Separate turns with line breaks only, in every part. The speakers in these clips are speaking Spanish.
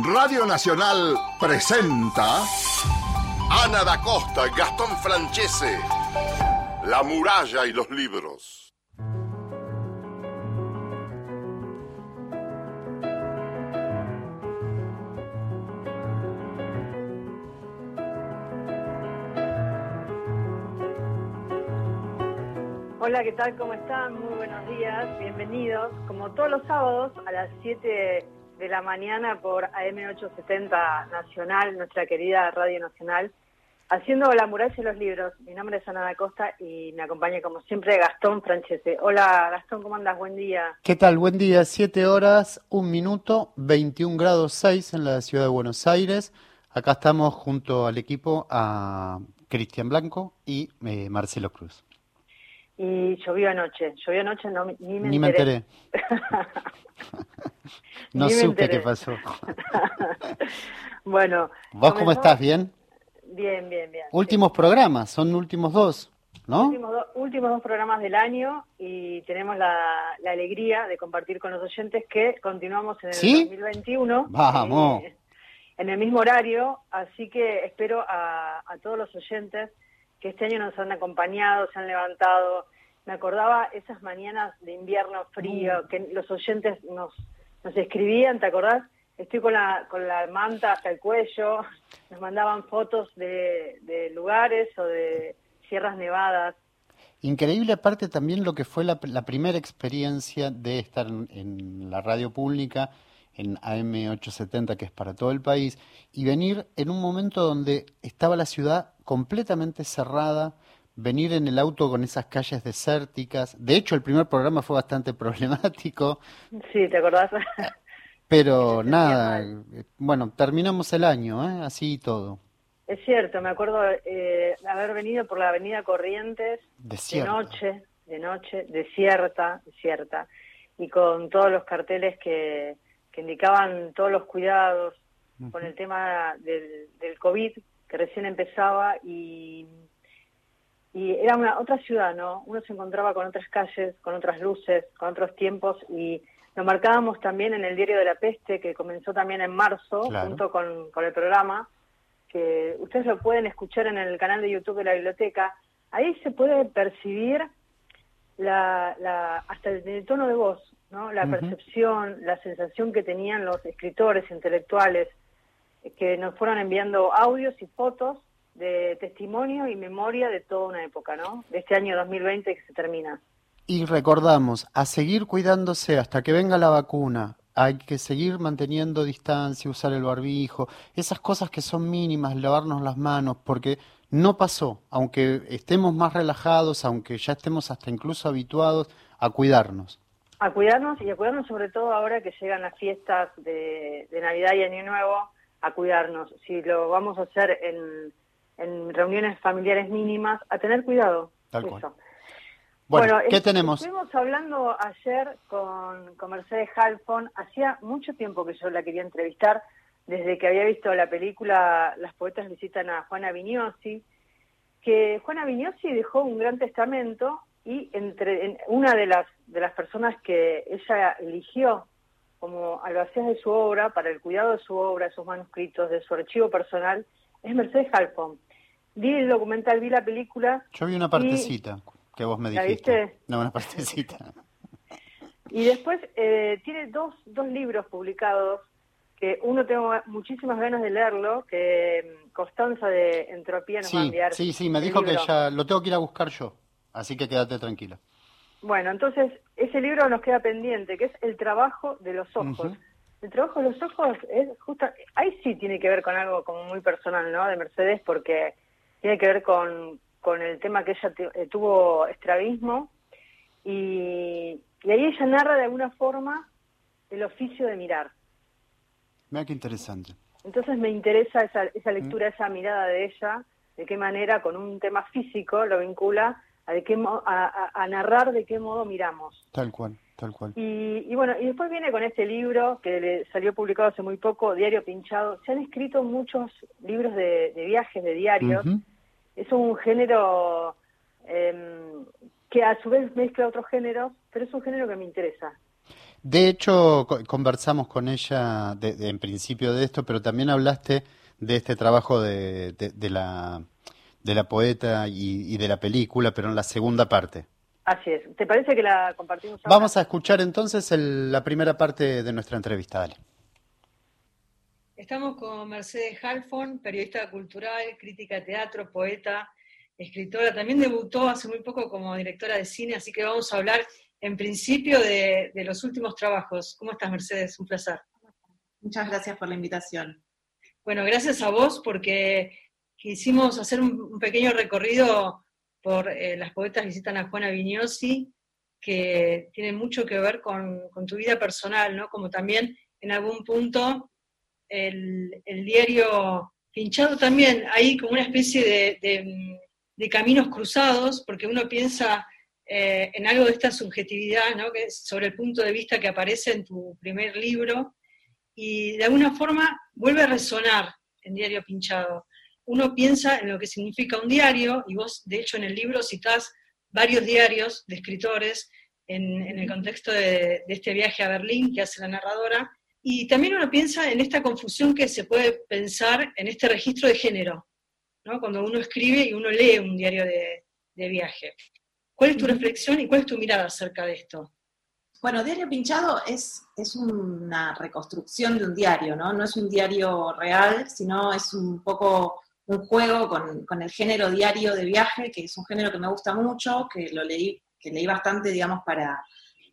Radio Nacional presenta Ana da Costa, Gastón Francese, La muralla y los libros.
Hola, ¿qué tal? ¿Cómo están? Muy buenos días, bienvenidos. Como todos los sábados a las 7 de la mañana por AM870 Nacional, nuestra querida Radio Nacional, haciendo la muralla de los libros. Mi nombre es Ana da Costa y me acompaña como siempre Gastón Francese. Hola Gastón, ¿cómo andas? Buen día.
¿Qué tal? Buen día, 7 horas, 1 minuto, 21 grados 6 en la ciudad de Buenos Aires. Acá estamos junto al equipo a Cristian Blanco y eh, Marcelo Cruz.
Y llovió anoche, llovió anoche, no, ni me
Ni me
enteré.
no
Ni
supe
enteré.
qué pasó.
bueno.
¿Vos cómo estás? ¿Bien?
Bien, bien, bien.
Últimos programas, son últimos dos, ¿no?
Últimos, do- últimos dos programas del año y tenemos la, la alegría de compartir con los oyentes que continuamos en el
¿Sí?
2021.
Vamos.
eh, en el mismo horario, así que espero a, a todos los oyentes que este año nos han acompañado, se han levantado. Me acordaba esas mañanas de invierno frío, que los oyentes nos, nos escribían, ¿te acordás? Estoy con la, con la manta hasta el cuello, nos mandaban fotos de, de lugares o de sierras nevadas.
Increíble aparte también lo que fue la, la primera experiencia de estar en, en la radio pública, en AM870, que es para todo el país, y venir en un momento donde estaba la ciudad completamente cerrada, venir en el auto con esas calles desérticas. De hecho, el primer programa fue bastante problemático,
Sí, ¿te acordás?
pero
sentía
nada, eh, bueno, terminamos el año, ¿eh? Así y todo.
es cierto, me acuerdo eh, haber venido por la avenida Corrientes de noche, de noche, desierta, desierta, y con todos los carteles que, que indicaban todos los cuidados con el tema del, del COVID que recién empezaba y, y era una otra ciudad, ¿no? Uno se encontraba con otras calles, con otras luces, con otros tiempos y lo marcábamos también en el Diario de la Peste que comenzó también en marzo
Claro.
junto con, con el programa que ustedes lo pueden escuchar en el canal de YouTube de la biblioteca. Ahí se puede percibir la, la, hasta el, el tono de voz, ¿no? la percepción, la sensación que tenían los escritores intelectuales eh, que nos fueron enviando audios y fotos de testimonio y memoria de toda una época, ¿no? De este año 2020 que se termina.
Y recordamos, a seguir cuidándose hasta que venga la vacuna. Hay que seguir manteniendo distancia, usar el barbijo, esas cosas que son mínimas, lavarnos las manos, porque no pasó, aunque estemos más relajados, aunque ya estemos hasta incluso habituados a cuidarnos.
A cuidarnos y a cuidarnos sobre todo ahora que llegan las fiestas de, de Navidad y Año Nuevo, a cuidarnos. Si lo vamos a hacer en, en reuniones familiares mínimas, a tener cuidado.
Tal
Eso.
cual. Bueno, ¿qué
es-
tenemos?
Estuvimos hablando ayer con, con Mercedes Halfon. Hacía mucho tiempo que yo la quería entrevistar, desde que había visto la película Las poetas visitan a Juana Vignosi, que Juana Vignosi dejó un gran testamento y entre en- una de las de las personas que ella eligió como albacea de su obra, para el cuidado de su obra, de sus manuscritos, de su archivo personal, es Mercedes Halfon. Vi el documental, vi la película
Yo vi una partecita que vos me
¿La
dijiste.
viste?
No, una partecita.
Y después eh, tiene dos, dos libros publicados, que uno tengo muchísimas ganas de leerlo, que mm, Constanza de Entropía nos va a
Sí,
enviar.
sí, sí, me dijo que ya lo tengo que ir a buscar yo, así que quédate tranquila.
Bueno, entonces ese libro nos queda pendiente, que es El trabajo de los ojos. El trabajo de los ojos es justo, ahí sí tiene que ver con algo como muy personal, ¿no? De Mercedes, porque tiene que ver con, con el tema que ella eh, tuvo estrabismo y, y ahí ella narra de alguna forma el oficio de mirar.
Mira qué interesante.
Entonces me interesa esa,
Mm.
esa lectura, esa mirada de ella, de qué manera con un tema físico lo vincula a, de qué a- a narrar de qué modo miramos.
Tal cual, tal cual.
Y, y bueno, y después viene con este libro que le salió publicado hace muy poco, Diario Pinchado. Se han escrito muchos libros de, de viajes, de diarios. Es un género em, que a su vez mezcla otros géneros, pero es un género que me interesa.
De hecho, conversamos con ella en principio de esto, pero también hablaste de este trabajo de, la, de la poeta y, de la película, pero en la segunda parte.
Así es. ¿Te parece que la compartimos
ahora? Vamos a escuchar entonces la primera parte de nuestra entrevista. Dale.
Estamos con Mercedes Halfon, periodista cultural, crítica de teatro, poeta, escritora. También debutó hace muy poco como directora de cine, así que vamos a hablar en principio de, los últimos trabajos. ¿Cómo estás, Mercedes? Un placer.
Muchas gracias por la invitación.
Bueno, gracias a vos porque quisimos hacer un, pequeño recorrido por eh, las poetas visitan a Juana Vignosi, que tiene mucho que ver con, tu vida personal, ¿no? Como también en algún punto el, diario pinchado también, ahí como una especie de, de caminos cruzados, porque uno piensa eh, en algo de esta subjetividad, ¿no? que es sobre el punto de vista que aparece en tu primer libro, y de alguna forma vuelve a resonar en Diario Pinchado. Uno piensa en lo que significa un diario, y vos de hecho en el libro citás varios diarios de escritores en, el contexto de, este viaje a Berlín que hace la narradora, y también uno piensa en esta confusión que se puede pensar en este registro de género, ¿no? cuando uno escribe y uno lee un diario de viaje. ¿Cuál es tu reflexión y cuál es tu mirada acerca de esto?
Bueno, Diario Pinchado es, es una reconstrucción de un diario, ¿no? No es un diario real, sino es un poco un juego con, con, el género diario de viaje, que es un género que me gusta mucho, que lo leí, que leí bastante, digamos, para,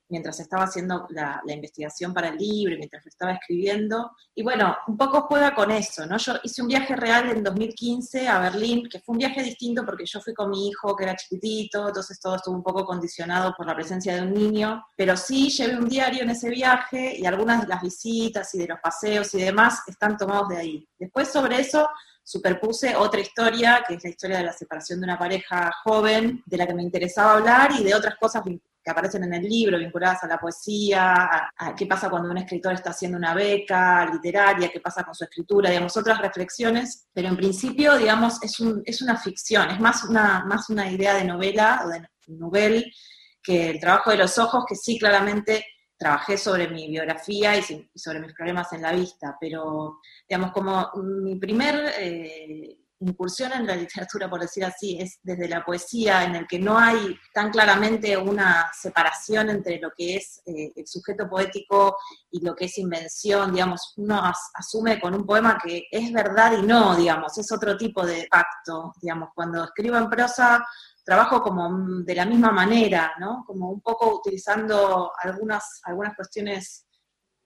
mientras estaba haciendo la, investigación para el libro, mientras estaba escribiendo. Y bueno, un poco juega con eso, ¿no? Yo hice un viaje real en 2015 a Berlín, que fue un viaje distinto porque yo fui con mi hijo que era chiquitito, entonces todo estuvo un poco condicionado por la presencia de un niño, pero sí llevé un diario en ese viaje y algunas de las visitas y de los paseos y demás están tomados de ahí. Después sobre eso superpuse otra historia, que es la historia de la separación de una pareja joven, de la que me interesaba hablar, y de otras cosas que aparecen en el libro, vinculadas a la poesía, a, qué pasa cuando un escritor está haciendo una beca literaria, qué pasa con su escritura, digamos, otras reflexiones, pero en principio, digamos, es, un, es una ficción, es más una, más una idea de novela o de novel que el trabajo de los ojos, que sí claramente trabajé sobre mi biografía y, sobre mis problemas en la vista, pero, digamos, como mi primer... Eh, incursión en la literatura, por decir así, es desde la poesía, en el que no hay tan claramente una separación entre lo que es eh, el sujeto poético y lo que es invención, digamos, uno asume con un poema que es verdad y no, digamos, es otro tipo de pacto, digamos, cuando escribo en prosa trabajo como de la misma manera, ¿no? Como un poco utilizando algunas, algunas cuestiones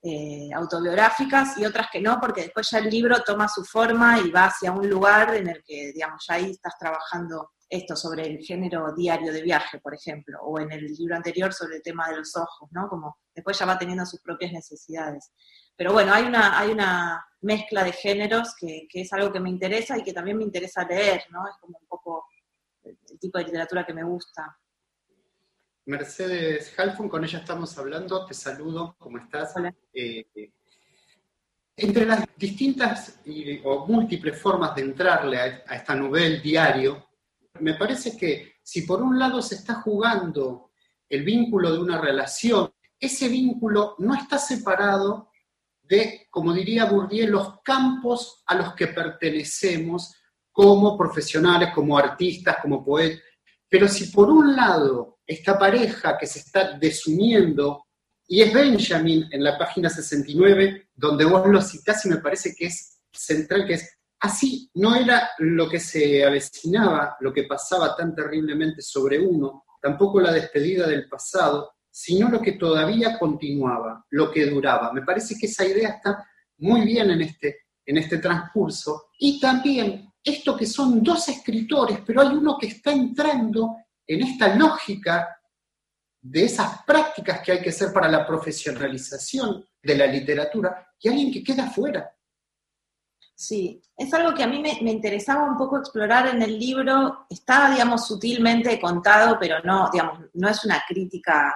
eh, autobiográficas y otras que no, porque después ya el libro toma su forma y va hacia un lugar en el que, digamos, ya ahí estás trabajando esto sobre el género diario de viaje, por ejemplo, o en el libro anterior sobre el tema de los ojos, ¿no? Como después ya va teniendo sus propias necesidades. Pero bueno, hay una, hay una mezcla de géneros que, que es algo que me interesa y que también me interesa leer, ¿no? Es como un poco el tipo de literatura que me gusta.
Mercedes Halfon, con ella estamos hablando. Te saludo, ¿cómo estás? Eh, entre las distintas o múltiples formas de entrarle a, esta novela diario, me parece que si por un lado se está jugando el vínculo de una relación, ese vínculo no está separado de, como diría Bourdieu, los campos a los que pertenecemos como profesionales, como artistas, como poetas. Pero si por un lado esta pareja que se está desuniendo, y es Benjamin en la página 69, donde vos lo citás y me parece que es central, que es, así no era lo que se avecinaba, lo que pasaba tan terriblemente sobre uno, tampoco la despedida del pasado, sino lo que todavía continuaba, lo que duraba. Me parece que esa idea está muy bien en este, en este transcurso. Y también esto que son dos escritores, pero hay uno que está entrando en esta lógica de esas prácticas que hay que hacer para la profesionalización de la literatura, y alguien que queda fuera.
Sí, es algo que a mí me, interesaba un poco explorar en el libro. Está, digamos, sutilmente contado, pero no, digamos, no es una crítica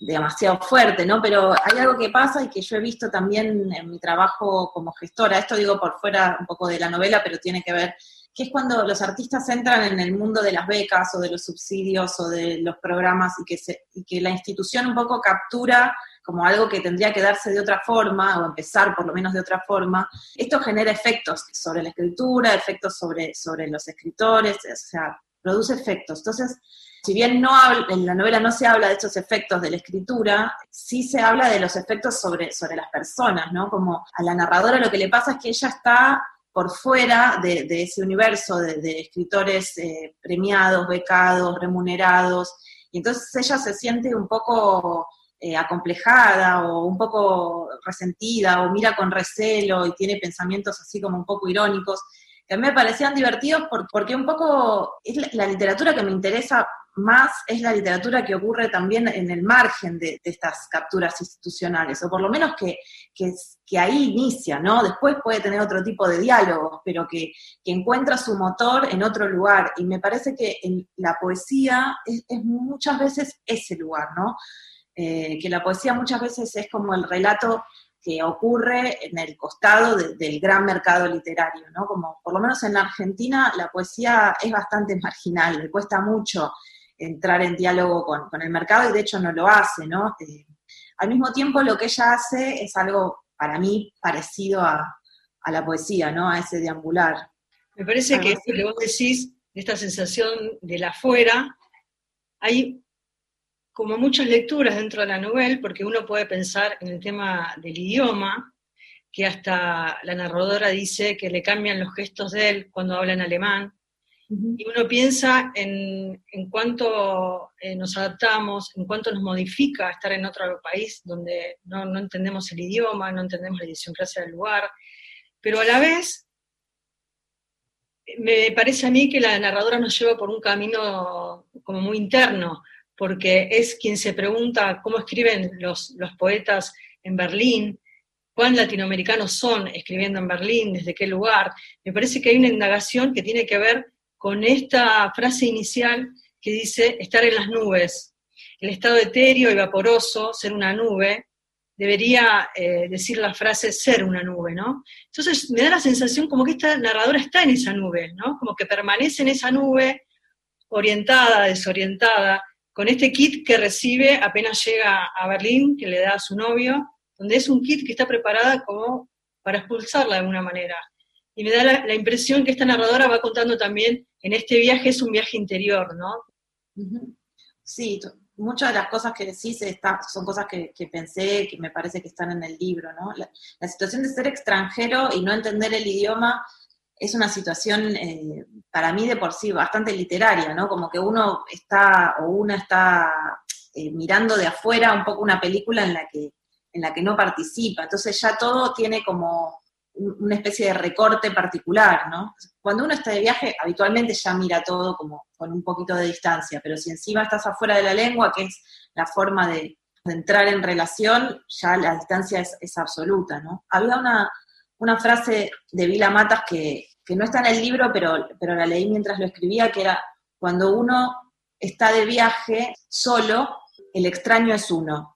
demasiado fuerte, ¿no? Pero hay algo que pasa y que yo he visto también en mi trabajo como gestora. Esto digo por fuera un poco de la novela, pero tiene que ver que es cuando los artistas entran en el mundo de las becas o de los subsidios o de los programas y que, se, y que la institución un poco captura como algo que tendría que darse de otra forma, o empezar por lo menos de otra forma, esto genera efectos sobre la escritura, efectos sobre, sobre los escritores, o sea, produce efectos. Entonces, si bien no en la novela no se habla de estos efectos de la escritura, sí se habla de los efectos sobre, sobre las personas, ¿no? Como a la narradora lo que le pasa es que ella está por fuera de, ese universo de, escritores eh, premiados, becados, remunerados, y entonces ella se siente un poco eh, acomplejada o un poco resentida o mira con recelo y tiene pensamientos así como un poco irónicos, que a mí me parecían divertidos porque un poco es la literatura que me interesa más es la literatura que ocurre también en el margen de, estas capturas institucionales, o por lo menos que, que, ahí inicia, ¿no? Después puede tener otro tipo de diálogos, pero que, encuentra su motor en otro lugar. Y me parece que en la poesía es, muchas veces ese lugar, ¿no? Eh, que la poesía muchas veces es como el relato que ocurre en el costado del gran mercado literario, ¿no? Como por lo menos en la Argentina la poesía es bastante marginal, le cuesta mucho entrar en diálogo con, el mercado y de hecho no lo hace, ¿no? Eh, al mismo tiempo lo que ella hace es algo para mí parecido a, la poesía, ¿no? A ese deambular.
Me parece que lo que vos decís, esta sensación de la afuera, hay como muchas lecturas dentro de la novela, porque uno puede pensar en el tema del idioma, que hasta la narradora dice que le cambian los gestos de él cuando habla en alemán, y uno piensa en, en cuánto eh, nos adaptamos, en cuánto nos modifica estar en otro país donde no, no entendemos el idioma, no entendemos la idiosincrasia del lugar, pero a la vez me parece a mí que la narradora nos lleva por un camino como muy interno, porque es quien se pregunta cómo escriben los, los poetas en Berlín, cuán latinoamericanos son escribiendo en Berlín, desde qué lugar. Me parece que hay una indagación que tiene que ver con esta frase inicial que dice estar en las nubes. El estado etéreo y vaporoso, ser una nube, debería eh, decir la frase ser una nube, ¿no? Entonces me da la sensación como que esta narradora está en esa nube, ¿no? Como que permanece en esa nube, orientada, desorientada, con este kit que recibe apenas llega a Berlín, que le da a su novio, donde es un kit que está preparada como para expulsarla de alguna manera. Y me da la, impresión que esta narradora va contando también en este viaje es un viaje interior, ¿no?
Sí, muchas de las cosas que decís son cosas que, pensé, que me parece que están en el libro, ¿no? La, situación de ser extranjero y no entender el idioma es una situación eh, para mí de por sí bastante literaria, ¿no? Como que uno está o una está eh, mirando de afuera un poco una película en la que en la que no participa. Entonces ya todo tiene como una especie de recorte particular, ¿no? Cuando uno está de viaje, habitualmente ya mira todo como con un poquito de distancia, pero si encima estás afuera de la lengua, que es la forma de, entrar en relación, ya la distancia es, absoluta, ¿no? Había una, una, frase de Vila Matas que, que, no está en el libro, pero, pero la leí mientras lo escribía, que era, cuando uno está de viaje solo, el extraño es uno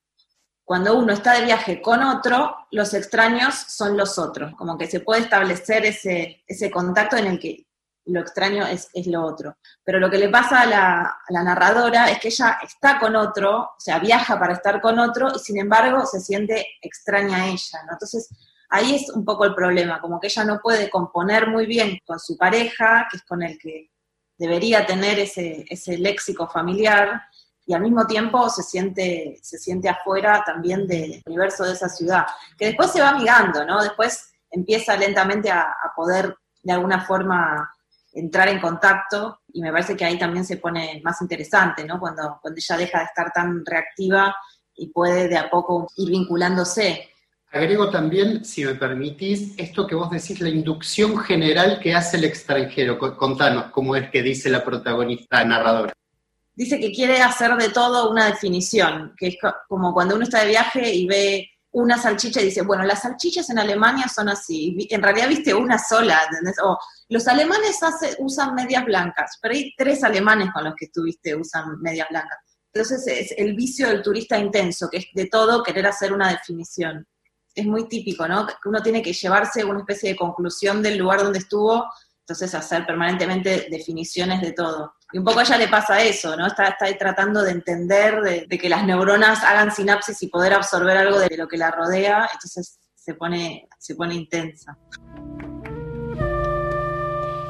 cuando uno está de viaje con otro, los extraños son los otros, como que se puede establecer ese, ese contacto en el que lo extraño es, lo otro. Pero lo que le pasa a la, narradora es que ella está con otro, o sea, viaja para estar con otro y sin embargo se siente extraña a ella. Entonces, ahí es un poco el problema, como que ella no puede componer muy bien con su pareja, que es con el que debería tener ese, ese léxico familiar, y al mismo tiempo se siente, se siente afuera también del universo de esa ciudad, que después se va amigando, ¿no? Después empieza lentamente a, poder de alguna forma entrar en contacto y me parece que ahí también se pone más interesante, ¿no? Cuando, cuando ella deja de estar tan reactiva y puede de a poco ir vinculándose.
Agrego también, si me permitís, esto que vos decís, la inducción general que hace el extranjero. Contanos cómo es que dice la protagonista narradora
dice que quiere hacer de todo una definición, que es como cuando uno está de viaje y ve una salchicha y dice, bueno, las salchichas en Alemania son así, en realidad viste una sola, los alemanes usan medias blancas, pero hay tres alemanes con los que estuviste usan medias blancas. Entonces es el vicio del turista intenso, que es de todo querer hacer una definición. Es muy típico, ¿no? Uno tiene que llevarse una especie de conclusión del lugar donde estuvo Entonces hacer permanentemente definiciones de todo. Y un poco a ella le pasa eso, ¿no? Está, está tratando de entender, de, que las neuronas hagan sinapsis y poder absorber algo de lo que la rodea, entonces se pone, se pone intensa.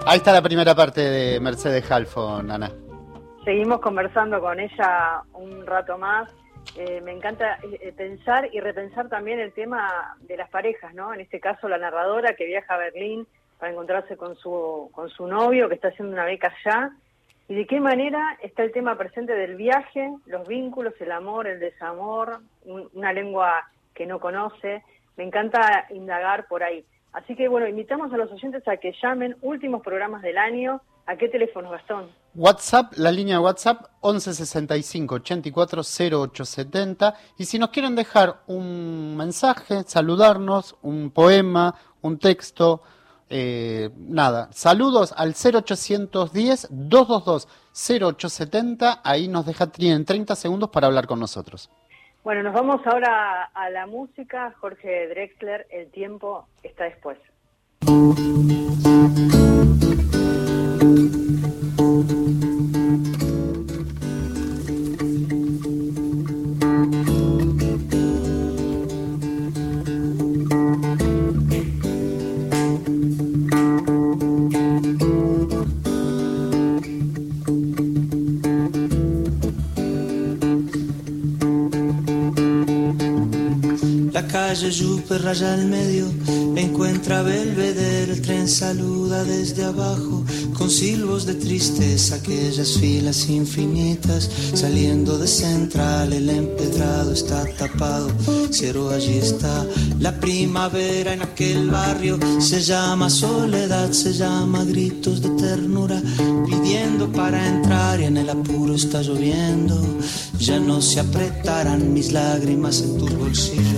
Ahí está la primera parte de Mercedes Halfon, Ana.
Seguimos conversando con ella un rato más. Eh, me encanta eh, pensar y repensar también el tema de las parejas, ¿no? En este caso la narradora que viaja a Berlín para encontrarse con su, con su novio que está haciendo una beca allá. Y de qué manera está el tema presente del viaje, los vínculos, el amor, el desamor, una lengua que no conoce. Me encanta indagar por ahí. Así que bueno, invitamos a los oyentes a que llamen últimos programas del año. ¿A qué teléfono, Gastón?
WhatsApp, la línea WhatsApp 1165 84 0870. Y si nos quieren dejar un mensaje, saludarnos, un poema, un texto, eh, nada, saludos al 0810-222-0870, ahí nos deja, tienen 30 segundos para hablar con nosotros.
Bueno, nos vamos ahora a la música, Jorge Drexler, el tiempo está después.
Calle Jupe raya al medio, encuentra Belvedere, el tren saluda desde abajo, con silbos de tristeza, aquellas filas infinitas, saliendo de central, el empedrado está tapado, cierro allí está, la primavera en aquel barrio, se llama soledad, se llama gritos de ternura, pidiendo para entrar y en el apuro está lloviendo, ya no se apretarán mis lágrimas en tus bolsillos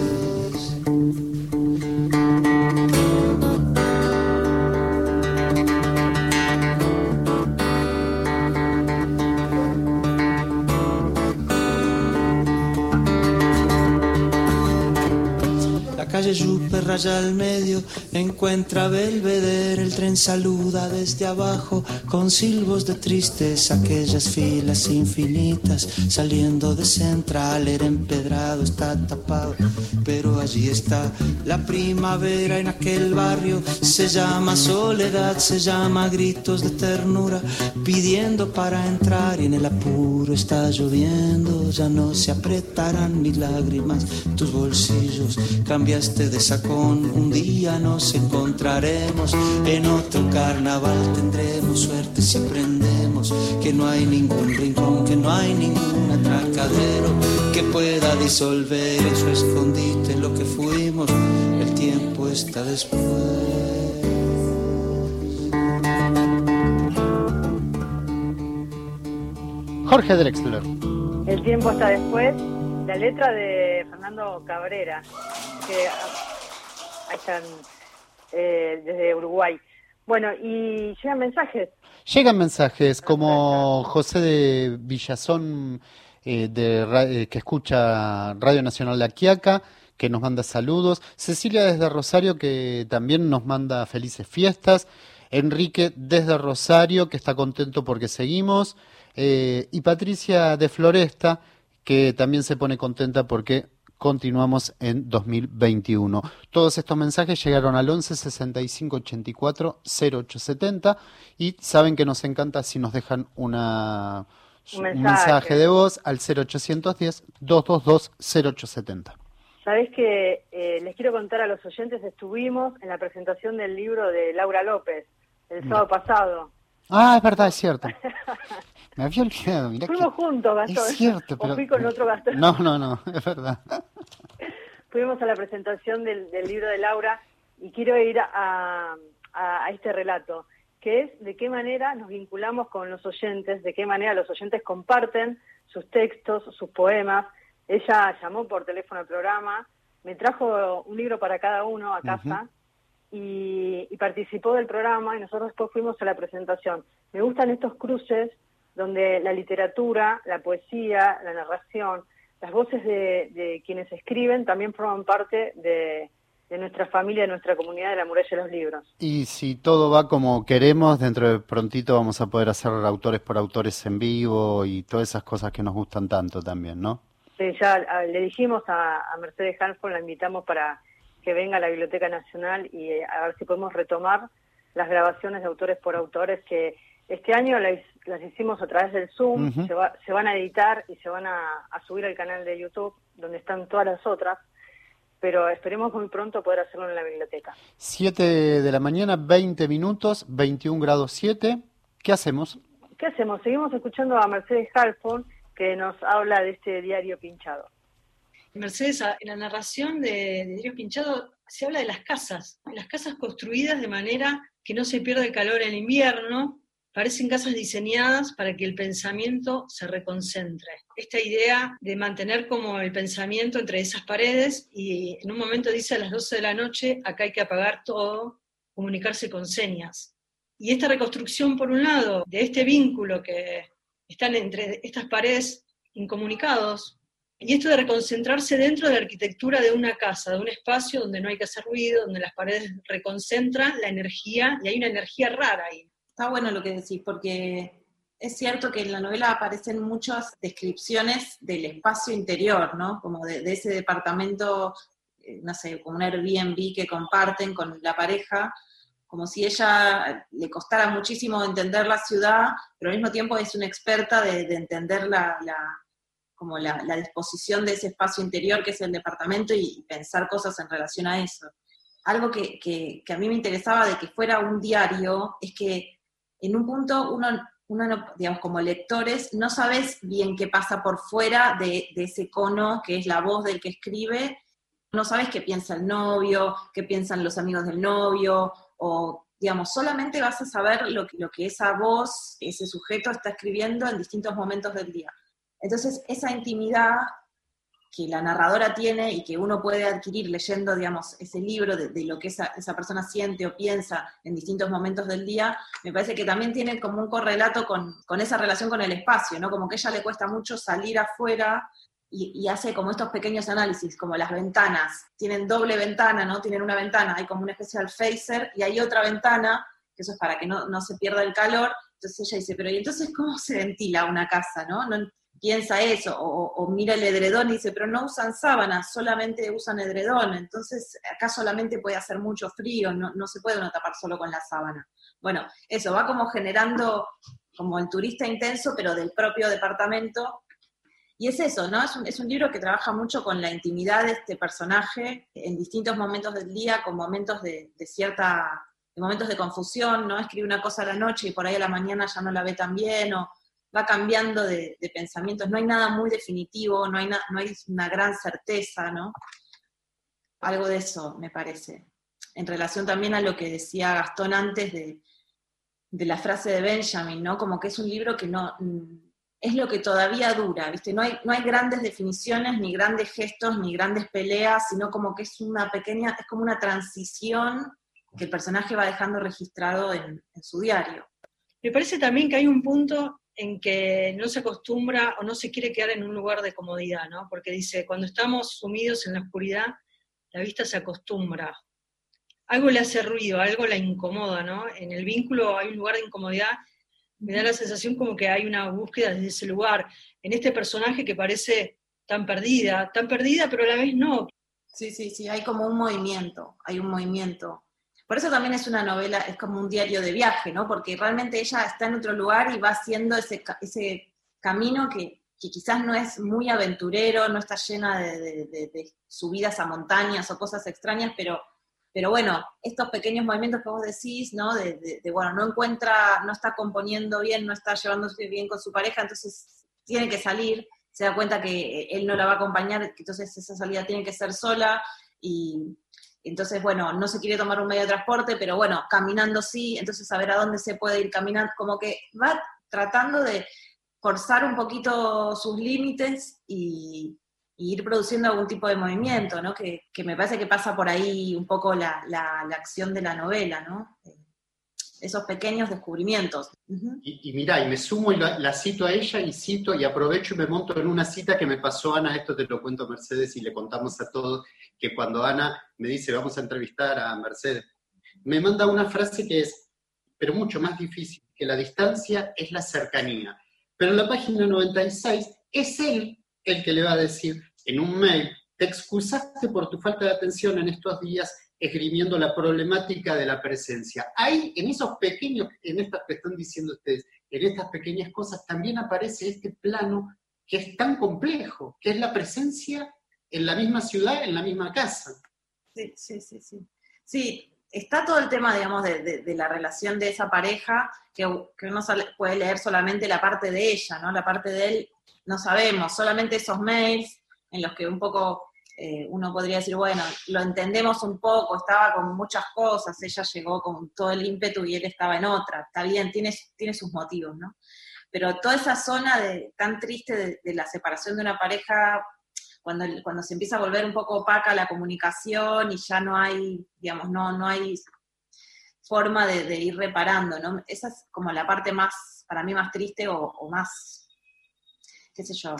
Raya al encuentra Belvedere, el tren saluda desde abajo, con silbos de tristeza, aquellas filas infinitas, saliendo de central, era empedrado, está tapado, pero allí está la primavera en aquel barrio, se llama soledad, se llama gritos de ternura, pidiendo para entrar y en el apuro está lloviendo, ya no se apretarán ni lágrimas, tus bolsillos cambiaste de saco un día nos encontraremos, en otro carnaval tendremos suerte si aprendemos que no hay ningún rincón, que no hay ningún atracadero que pueda disolver en su escondite lo que fuimos, el tiempo está después.
Jorge Drexler.
El tiempo está después. La letra de Fernando Cabrera, que están eh, desde Uruguay. Bueno, y llegan mensajes.
Llegan mensajes como José de Villazón, eh, de, eh, que escucha Radio Nacional de Aquiaca, que nos manda saludos. Cecilia desde Rosario, que también nos manda felices fiestas. Enrique desde Rosario, que está contento porque seguimos. y Patricia de Floresta, que también se pone contenta porque continuamos en 2021. Todos estos mensajes llegaron al 11 65 84 0870 y saben que nos encanta si nos dejan una, un, mensaje. de voz al 0810 222 0870.
Sabés que eh, les quiero contar a los oyentes, estuvimos en la presentación del libro de Laura López el sábado pasado.
Ah, es verdad, es cierto. Me había olvidado, mirá
Fuimos juntos, Gastón.
Es cierto, pero...
O fui con otro Gastón.
No, no, no, es verdad.
Fuimos a la presentación del, libro de Laura y quiero ir a, este relato, que es de qué manera nos vinculamos con los oyentes, de qué manera los oyentes comparten sus textos, sus poemas. Ella llamó por teléfono al programa me trajo un libro para cada uno a casa y, participó del programa y nosotros después fuimos a la presentación. Me gustan estos cruces donde la literatura, la poesía, la narración, las voces de, quienes escriben también forman parte de, nuestra familia, de nuestra comunidad de la muralla de los libros.
Y si todo va como queremos, dentro de prontito vamos a poder hacer autores por autores en vivo y todas esas cosas que nos gustan tanto también, ¿no?
Sí, ya le dijimos a, Mercedes Hanford, la invitamos para que venga a la Biblioteca Nacional y eh, a ver si podemos retomar las grabaciones de autores por autores que este año las, hicimos a través del Zoom, se, van a editar y se van a, subir al canal de YouTube donde están todas las otras, pero esperemos muy pronto poder hacerlo en la biblioteca.
7 de la mañana, 20 minutos, 21 grados 7. ¿Qué hacemos?
¿Qué hacemos? Seguimos escuchando a Mercedes Halfon que nos habla de este diario pinchado.
Mercedes, en la narración de, Diario Pinchado se habla de las casas, las casas construidas de manera que no se pierda el calor en invierno, parecen casas diseñadas para que el pensamiento se reconcentre. Esta idea de mantener como el pensamiento entre esas paredes y en un momento dice a las 12 de la noche, acá hay que apagar todo, comunicarse con señas. Y esta reconstrucción, por un lado, de este vínculo que están entre estas paredes incomunicados, y esto de reconcentrarse dentro de la arquitectura de una casa, de un espacio donde no hay que hacer ruido, donde las paredes reconcentran la energía, y hay una energía rara ahí.
Está bueno lo que decís, porque es cierto que en la novela aparecen muchas descripciones del espacio interior, ¿no? Como de, ese departamento, eh, no sé, como un Airbnb que comparten con la pareja, como si ella le costara muchísimo entender la ciudad, pero al mismo tiempo es una experta de, entender la, como la, disposición de ese espacio interior que es el departamento y, pensar cosas en relación a eso. Algo que, que, a mí me interesaba de que fuera un diario es que en un punto uno, uno digamos, como lectores, no sabes bien qué pasa por fuera de, de ese cono que es la voz del que escribe, no sabes qué piensa el novio, qué piensan los amigos del novio, o digamos, solamente vas a saber lo que, lo que esa voz, ese sujeto está escribiendo en distintos momentos del día. Entonces, esa intimidad que la narradora tiene y que uno puede adquirir leyendo, digamos, ese libro de, lo que esa, esa, persona siente o piensa en distintos momentos del día, me parece que también tiene como un correlato con, con esa relación con el espacio, ¿no? Como que ella le cuesta mucho salir afuera y, hace como estos pequeños análisis, como las ventanas, tienen doble ventana, ¿no? Tienen una ventana, hay como una especie de phaser y hay otra ventana, que eso es para que no, no se pierda el calor, entonces ella dice, pero ¿y entonces cómo se ventila una casa, no piensa eso, o, mira el edredón y dice, pero no usan sábanas, solamente usan edredón, entonces acá solamente puede hacer mucho frío, no, no se puede uno tapar solo con la sábana. Bueno, eso va como generando como el turista intenso, pero del propio departamento. Y es eso, ¿no? Es un, es un libro que trabaja mucho con la intimidad de este personaje en distintos momentos del día, con momentos de, de cierta, de momentos de confusión, ¿no? Escribe una cosa a la noche y por ahí a la mañana ya no la ve tan bien, o, va cambiando de, pensamientos, no hay nada muy definitivo, no hay, no hay una gran certeza, ¿no? Algo de eso me parece. En relación también a lo que decía Gastón antes de, la frase de Benjamin, ¿no? Como que es un libro que no es lo que todavía dura, ¿viste? No hay, no hay grandes definiciones, ni grandes gestos, ni grandes peleas, sino como que es una pequeña, es como una transición que el personaje va dejando registrado en, en su diario.
Me parece también que hay un punto en que no se acostumbra o no se quiere quedar en un lugar de comodidad, ¿no? Porque dice, cuando estamos sumidos en la oscuridad, la vista se acostumbra. Algo le hace ruido, algo la incomoda, ¿no? En el vínculo hay un lugar de incomodidad, me da la sensación como que hay una búsqueda desde ese lugar, en este personaje que parece tan perdida, tan perdida, pero a la vez no.
Sí, sí, sí, hay como un movimiento, hay un movimiento. Por eso también es una novela, es como un diario de viaje, ¿no? Porque realmente ella está en otro lugar y va haciendo ese, ese camino que, quizás no es muy aventurero, no está llena de, subidas a montañas o cosas extrañas, pero, pero bueno, estos pequeños movimientos que vos decís, ¿no? De, bueno, no encuentra, no está componiendo bien, no está llevándose bien con su pareja, entonces tiene que salir, se da cuenta que él no la va a acompañar, entonces esa salida tiene que ser sola y, entonces, bueno, no se quiere tomar un medio de transporte, pero bueno, caminando sí, entonces saber a dónde se puede ir caminando, como que va tratando de forzar un poquito sus límites y, ir produciendo algún tipo de movimiento, ¿no? Que, me parece que pasa por ahí un poco la, acción de la novela, ¿no? Esos pequeños descubrimientos.
y, mira, y me sumo y la, cito a ella y cito y aprovecho y me monto en una cita que me pasó Ana, esto te lo cuento a Mercedes y le contamos a todos, que cuando Ana me dice vamos a entrevistar a Mercedes, me manda una frase que es, pero mucho más difícil, que la distancia es la cercanía. Pero en la página 96 es él el que le va a decir en un mail, te excusaste por tu falta de atención en estos días esgrimiendo la problemática de la presencia. Hay en esos pequeños, en estas que están diciendo ustedes, en estas pequeñas cosas también aparece este plano que es tan complejo, que es la presencia en la misma ciudad, en la misma casa.
Sí, sí, sí, sí. Sí, está todo el tema, digamos, de, la relación de esa pareja, que, que, uno puede leer solamente la parte de ella, ¿no? La parte de él no sabemos, solamente esos mails en los que un poco eh, uno podría decir, bueno, lo entendemos un poco, estaba con muchas cosas, ella llegó con todo el ímpetu y él estaba en otra, está bien, tiene, tiene sus motivos, ¿no? Pero toda esa zona de, tan triste de, la separación de una pareja, cuando, cuando se empieza a volver un poco opaca la comunicación y ya no hay, digamos, no, no hay forma de, ir reparando, ¿no? Esa es como la parte más, para mí, más triste o, más, qué sé yo,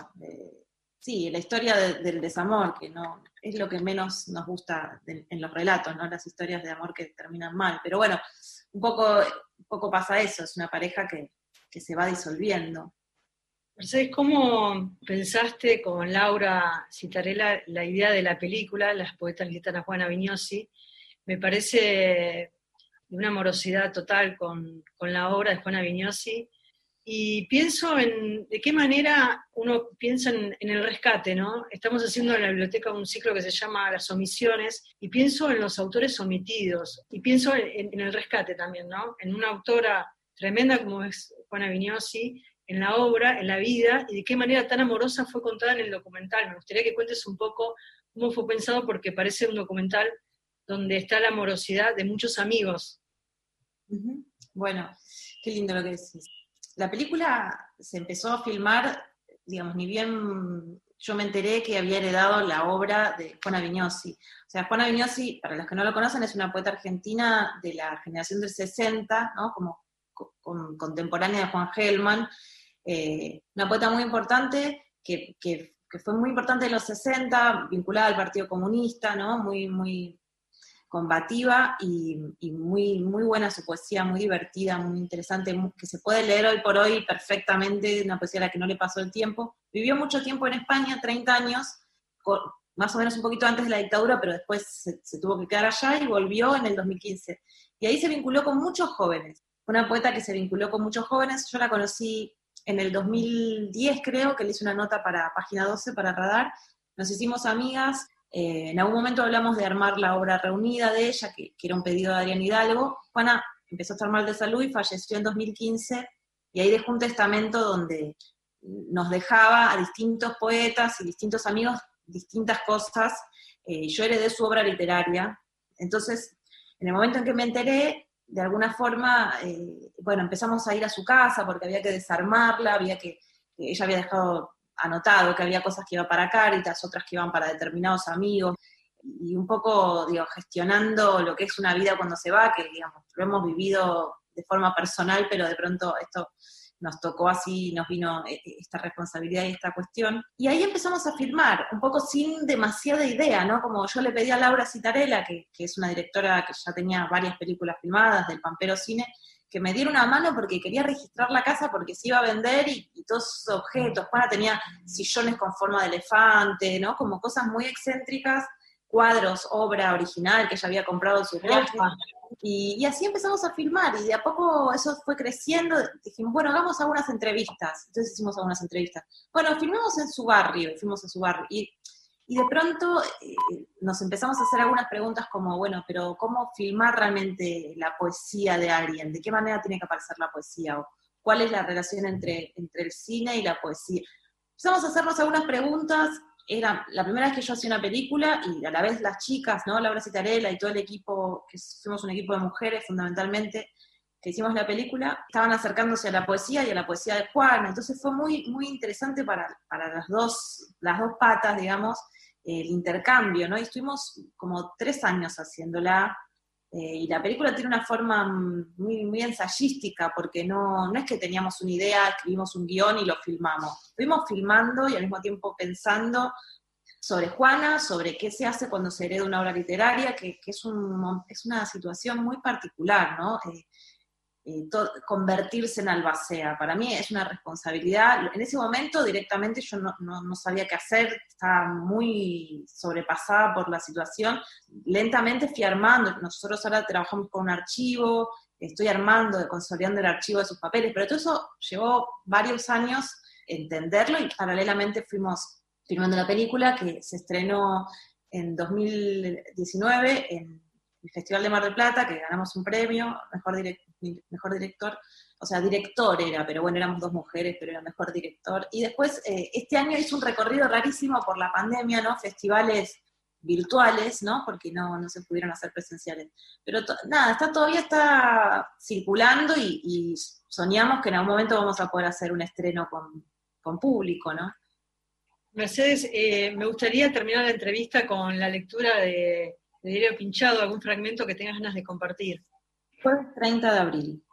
sí, la historia del desamor, que no es lo que menos nos gusta en los relatos, ¿no? Las historias de amor que terminan mal. Pero bueno, un poco, un poco pasa eso, es una pareja que, se va disolviendo.
Mercedes, ¿cómo pensaste con Laura Citarella la idea de la película, Las poetas visitan a Juana Vignosi? Me parece de una amorosidad total con, con la obra de Juana Vignosi y pienso en de qué manera uno piensa en, el rescate, ¿no? Estamos haciendo en la biblioteca un ciclo que se llama Las omisiones y pienso en los autores omitidos y pienso en, el rescate también, ¿no? En una autora tremenda como es Juana Vignosi, en la obra, en la vida y de qué manera tan amorosa fue contada en el documental. Me gustaría que cuentes un poco cómo fue pensado porque parece un documental donde está la amorosidad de muchos amigos.
Bueno, qué lindo lo que decís la película se empezó a filmar, digamos, ni bien yo me enteré que había heredado la obra de Juana Vignosi. O sea, Juana Vignosi, para los que no lo conocen, es una poeta argentina de la generación del 60, ¿no? Como contemporánea de Juan Gelman, eh, una poeta muy importante que, que, fue muy importante en los 60, vinculada al Partido Comunista, ¿no? Muy, muy combativa y, muy, muy buena su poesía, muy divertida, muy interesante, que se puede leer hoy por hoy perfectamente, una poesía a la que no le pasó el tiempo. Vivió mucho tiempo en España, 30 años, más o menos un poquito antes de la dictadura, pero después se, tuvo que quedar allá y volvió en el 2015. Y ahí se vinculó con muchos jóvenes. Una poeta que se vinculó con muchos jóvenes, yo la conocí en el 2010 creo, que le hice una nota para Página 12, para Radar, nos hicimos amigas, eh, en algún momento hablamos de armar la obra reunida de ella, que, era un pedido de Adrián Hidalgo. Juana empezó a estar mal de salud y falleció en 2015, y ahí dejó un testamento donde nos dejaba a distintos poetas y distintos amigos distintas cosas. Eh, yo heredé su obra literaria. Entonces, en el momento en que me enteré, de alguna forma, eh, bueno, empezamos a ir a su casa porque había que desarmarla, había que, ella había dejado anotado que había cosas que iban para Caritas, otras que iban para determinados amigos, y un poco, digo, gestionando lo que es una vida cuando se va, que, digamos, lo hemos vivido de forma personal, pero de pronto esto nos tocó así, nos vino eh, eh, esta responsabilidad y esta cuestión. Y ahí empezamos a filmar, un poco sin demasiada idea, ¿no? Como yo le pedí a Laura Citarella, que, que es una directora que ya tenía varias películas filmadas del Pampero Cine, que me diera una mano porque quería registrar la casa porque se iba a vender y, todos esos objetos. Juana tenía sillones con forma de elefante, ¿no? Como cosas muy excéntricas, cuadros, obra original que ella había comprado en su viajes. Y, así empezamos a filmar y de a poco eso fue creciendo. Dijimos, bueno, hagamos algunas entrevistas. Entonces hicimos algunas entrevistas. Bueno, filmamos en su barrio, fuimos a su barrio. Y y de pronto eh, nos empezamos a hacer algunas preguntas como, bueno, pero ¿cómo filmar realmente la poesía de alguien? ¿De qué manera tiene que aparecer la poesía? ¿O ¿Cuál es la relación entre, entre el cine y la poesía? Empezamos a hacernos algunas preguntas. Era la primera vez que yo hacía una película y a la vez las chicas, ¿no? Laura Citarella y todo el equipo, que fuimos un equipo de mujeres fundamentalmente, que hicimos la película, estaban acercándose a la poesía y a la poesía de Juan, entonces fue muy, muy interesante para, para las, dos, las dos patas, digamos, el intercambio, ¿no? Y estuvimos como tres años haciéndola, eh, y la película tiene una forma muy, muy ensayística, porque no, no es que teníamos una idea, escribimos un guion y lo filmamos. Fuimos filmando y al mismo tiempo pensando sobre Juana, sobre qué se hace cuando se hereda una obra literaria, que, que es, un, es, una situación muy particular, ¿no? Eh, convertirse en albacea. Para mí es una responsabilidad. En ese momento directamente yo no, no, sabía qué hacer, estaba muy sobrepasada por la situación. Lentamente fui armando. Nosotros ahora trabajamos con un archivo, estoy armando, consolidando el archivo de sus papeles, pero todo eso llevó varios años entenderlo y paralelamente fuimos filmando la película que se estrenó en 2019 en el Festival de Mar del Plata, que ganamos un premio, mejor, director, o sea, director era, pero bueno, éramos dos mujeres, pero era mejor director. Y después, eh, este año hizo un recorrido rarísimo por la pandemia, ¿no? Festivales virtuales, ¿no? Porque no, no se pudieron hacer presenciales. Pero nada, está, todavía está circulando y, soñamos que en algún momento vamos a poder hacer un estreno con, con público, ¿no?
Mercedes, eh, me gustaría terminar la entrevista con la lectura de de diario pinchado, algún fragmento que tengas ganas de compartir.
Jueves 30 de abril.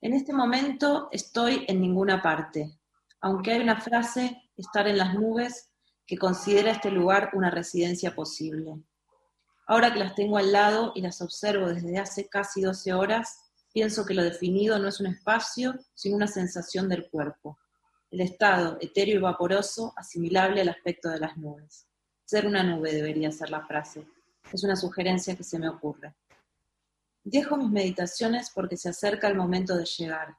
En este momento estoy en ninguna parte, aunque hay una frase, estar en las nubes, que considera este lugar una residencia posible. Ahora que las tengo al lado y las observo desde hace casi 12 horas, pienso que lo definido no es un espacio, sino una sensación del cuerpo, el estado etéreo y vaporoso asimilable al aspecto de las nubes. Ser una nube debería ser la frase, es una sugerencia que se me ocurre. Dejo mis meditaciones porque se acerca el momento de llegar.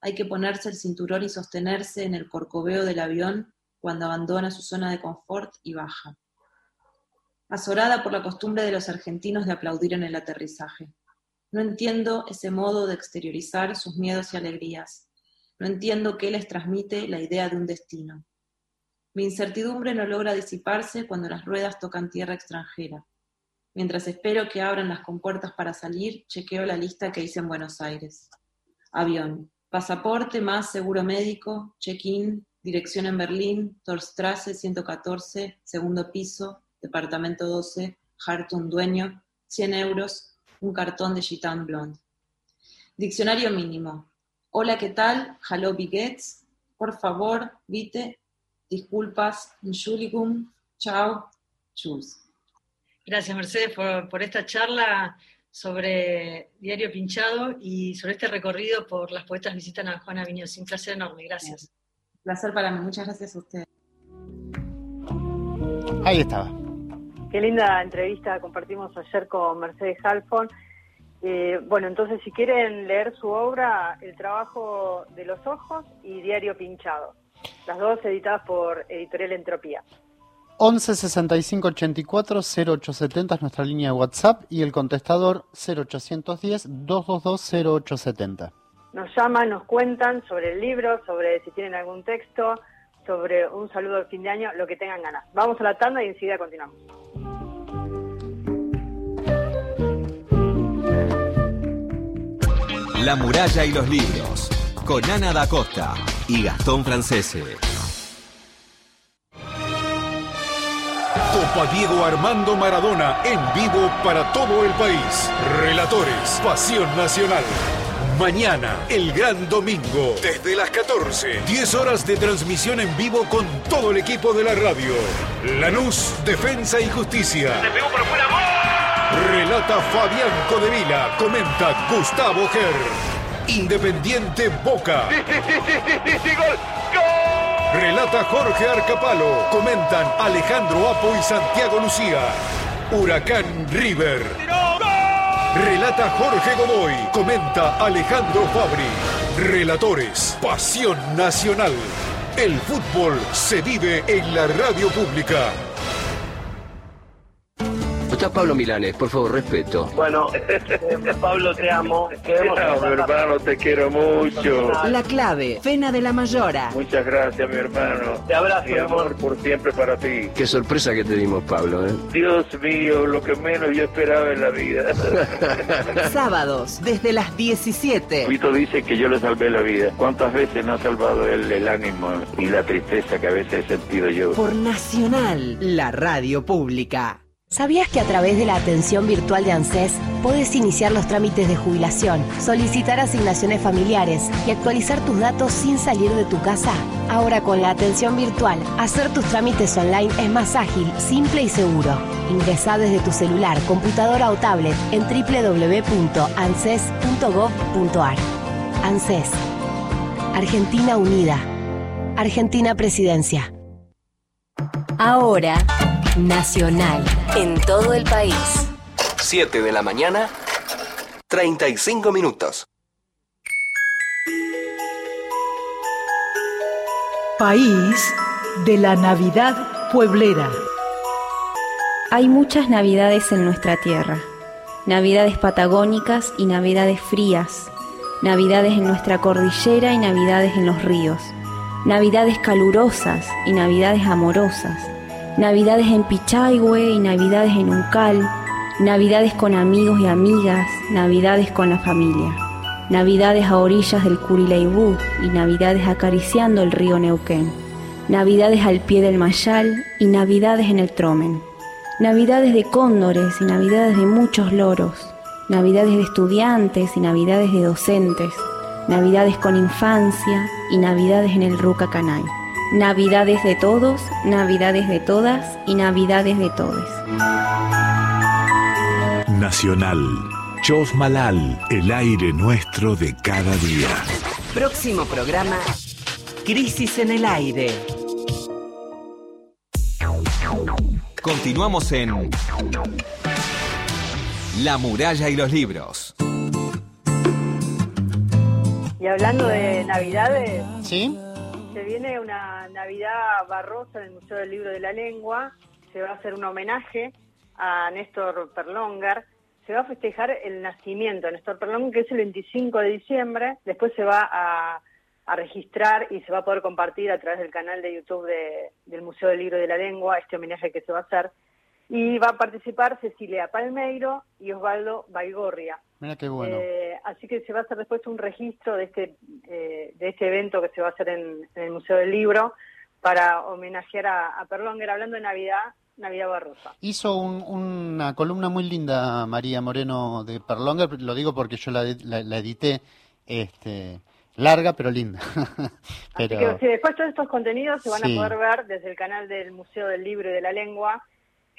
Hay que ponerse el cinturón y sostenerse en el corcoveo del avión cuando abandona su zona de confort y baja. Azorada por la costumbre de los argentinos de aplaudir en el aterrizaje. No entiendo ese modo de exteriorizar sus miedos y alegrías. No entiendo qué les transmite la idea de un destino. Mi incertidumbre no logra disiparse cuando las ruedas tocan tierra extranjera. Mientras espero que abran las compuertas para salir, chequeo la lista que hice en Buenos Aires. Avión. Pasaporte más seguro médico, check-in, dirección en Berlín, Torstrasse 114, segundo piso, departamento 12, Hartung dueño, 100 euros, un cartón de Gitan Blonde. Diccionario mínimo. Hola, ¿qué tal? Hallo, Bigets. Por favor, vite. Disculpas, Entschuldigung. Chao. Tschüss.
Gracias, Mercedes, por, esta charla sobre Diario Pinchado y sobre este recorrido por las poetas visitan a Juana Viñoz. Un placer enorme, gracias.
Un placer para mí, muchas gracias a usted.
Ahí estaba.
Qué linda entrevista compartimos ayer con Mercedes Halfon. Eh, bueno, entonces si quieren leer su obra, El trabajo de los ojos y Diario Pinchado, las dos editadas por Editorial Entropía.
11 65 84 0870 es nuestra línea de WhatsApp y el contestador 0810 222 0870.
Nos llaman, nos cuentan sobre el libro, sobre si tienen algún texto, sobre un saludo de fin de año, lo que tengan ganas. Vamos a la tanda y enseguida continuamos.
La muralla y los libros, con Ana da Costa y Gastón Francese.
Copa Diego Armando Maradona en vivo para todo el país. Relatores, Pasión Nacional. Mañana, el gran domingo, desde las 14, 10 horas de transmisión en vivo con todo el equipo de la radio. Lanús, Defensa y Justicia. Relata Fabián Codevila, comenta Gustavo Ger. Independiente Boca. Relata Jorge Arcapalo. Comentan Alejandro Apo y Santiago Lucía. Huracán River. Relata Jorge Godoy. Comenta Alejandro Fabri. Relatores. Pasión Nacional. El fútbol se vive en la radio pública.
Está Pablo Milanes? Por favor, respeto.
Bueno, Pablo, te amo.
Queremos mi hermano, te quiero mucho.
La clave, Fena de la Mayora.
Muchas gracias, mi hermano.
Te abrazo,
mi amor, por siempre para ti.
Qué sorpresa que te dimos, Pablo. ¿eh?
Dios mío, lo que menos yo esperaba en la vida.
Sábados, desde las 17.
Vito dice que yo le salvé la vida. ¿Cuántas veces no ha salvado él el ánimo y la tristeza que a veces he sentido yo?
Por Nacional, la radio pública.
¿Sabías que a través de la atención virtual de ANSES puedes iniciar los trámites de jubilación, solicitar asignaciones familiares y actualizar tus datos sin salir de tu casa? Ahora con la atención virtual, hacer tus trámites online es más ágil, simple y seguro. Ingresa desde tu celular, computadora o tablet en www.anses.gov.ar. ANSES. Argentina Unida. Argentina Presidencia. Ahora, Nacional. En todo el país.
7 de la mañana, 35 minutos.
País de la Navidad Pueblera.
Hay muchas Navidades en nuestra tierra. Navidades patagónicas y Navidades frías. Navidades en nuestra cordillera y Navidades en los ríos. Navidades calurosas y Navidades amorosas. Navidades en Pichaihue y Navidades en Uncal. Navidades con amigos y amigas. Navidades con la familia. Navidades a orillas del Curileibú y Navidades acariciando el río Neuquén. Navidades al pie del Mayal y Navidades en el Tromen. Navidades de cóndores y Navidades de muchos loros. Navidades de estudiantes y Navidades de docentes. Navidades con infancia y Navidades en el Ruca Canay. Navidades de todos, Navidades de todas y Navidades de todes.
Nacional. Chos Malal, el aire nuestro de cada día.
Próximo programa, Crisis en el Aire.
Continuamos en La muralla y los libros.
Y hablando de Navidades,
¿Sí?
Se viene una Navidad barrosa en el Museo del Libro de la Lengua. Se va a hacer un homenaje a Néstor Perlongar. Se va a festejar el nacimiento de Néstor Perlongar, que es el 25 de diciembre. Después se va a, a registrar y se va a poder compartir a través del canal de YouTube de- del Museo del Libro de la Lengua este homenaje que se va a hacer. Y va a participar Cecilia Palmeiro y Osvaldo Baigorria.
Mira qué bueno.
Eh, así que se va a hacer después un registro de este eh, de este evento que se va a hacer en, en el Museo del Libro para homenajear a, a Perlonger hablando de Navidad, Navidad Barrosa.
Hizo un- una columna muy linda María Moreno de Perlonger, lo digo porque yo la, la- la edité, este, larga pero linda. pero,
Así que sí, después todos estos contenidos se van
Sí.
a poder ver desde el canal del Museo del Libro y de la Lengua,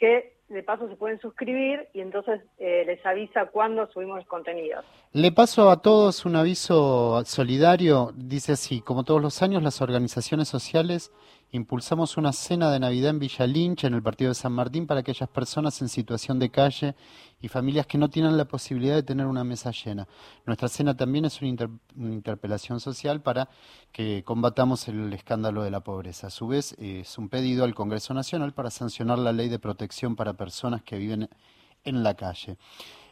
que de paso se pueden suscribir y entonces eh, les avisa cuándo subimos contenidos.
Le paso a todos un aviso solidario. Dice así, como todos los años, las organizaciones sociales impulsamos una cena de Navidad en Villa Lynch, en el partido de San Martín, para aquellas personas en situación de calle y familias que no tienen la posibilidad de tener una mesa llena. Nuestra cena también es una, una interpelación social para que combatamos el escándalo de la pobreza. A su vez, es un pedido al Congreso Nacional para sancionar la ley de protección para personas que viven en la calle.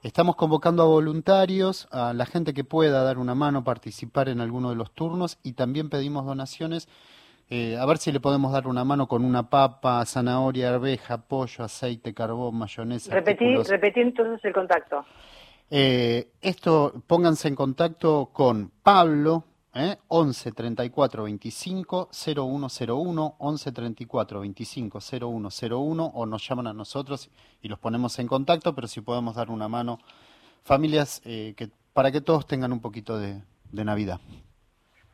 Estamos convocando a voluntarios, a la gente que pueda dar una mano, participar en alguno de los turnos y también pedimos donaciones. Eh, a ver si le podemos dar una mano con una papa, zanahoria, arveja, pollo, aceite, carbón, mayonesa.
Repetí,
artículos.
repetí entonces el contacto.
Eh, esto, pónganse en contacto con Pablo, ¿eh? 11 34 25 0101, 11 34 25 0101, o nos llaman a nosotros y los ponemos en contacto, pero si podemos dar una mano, familias, eh, que, para que todos tengan un poquito de, de Navidad.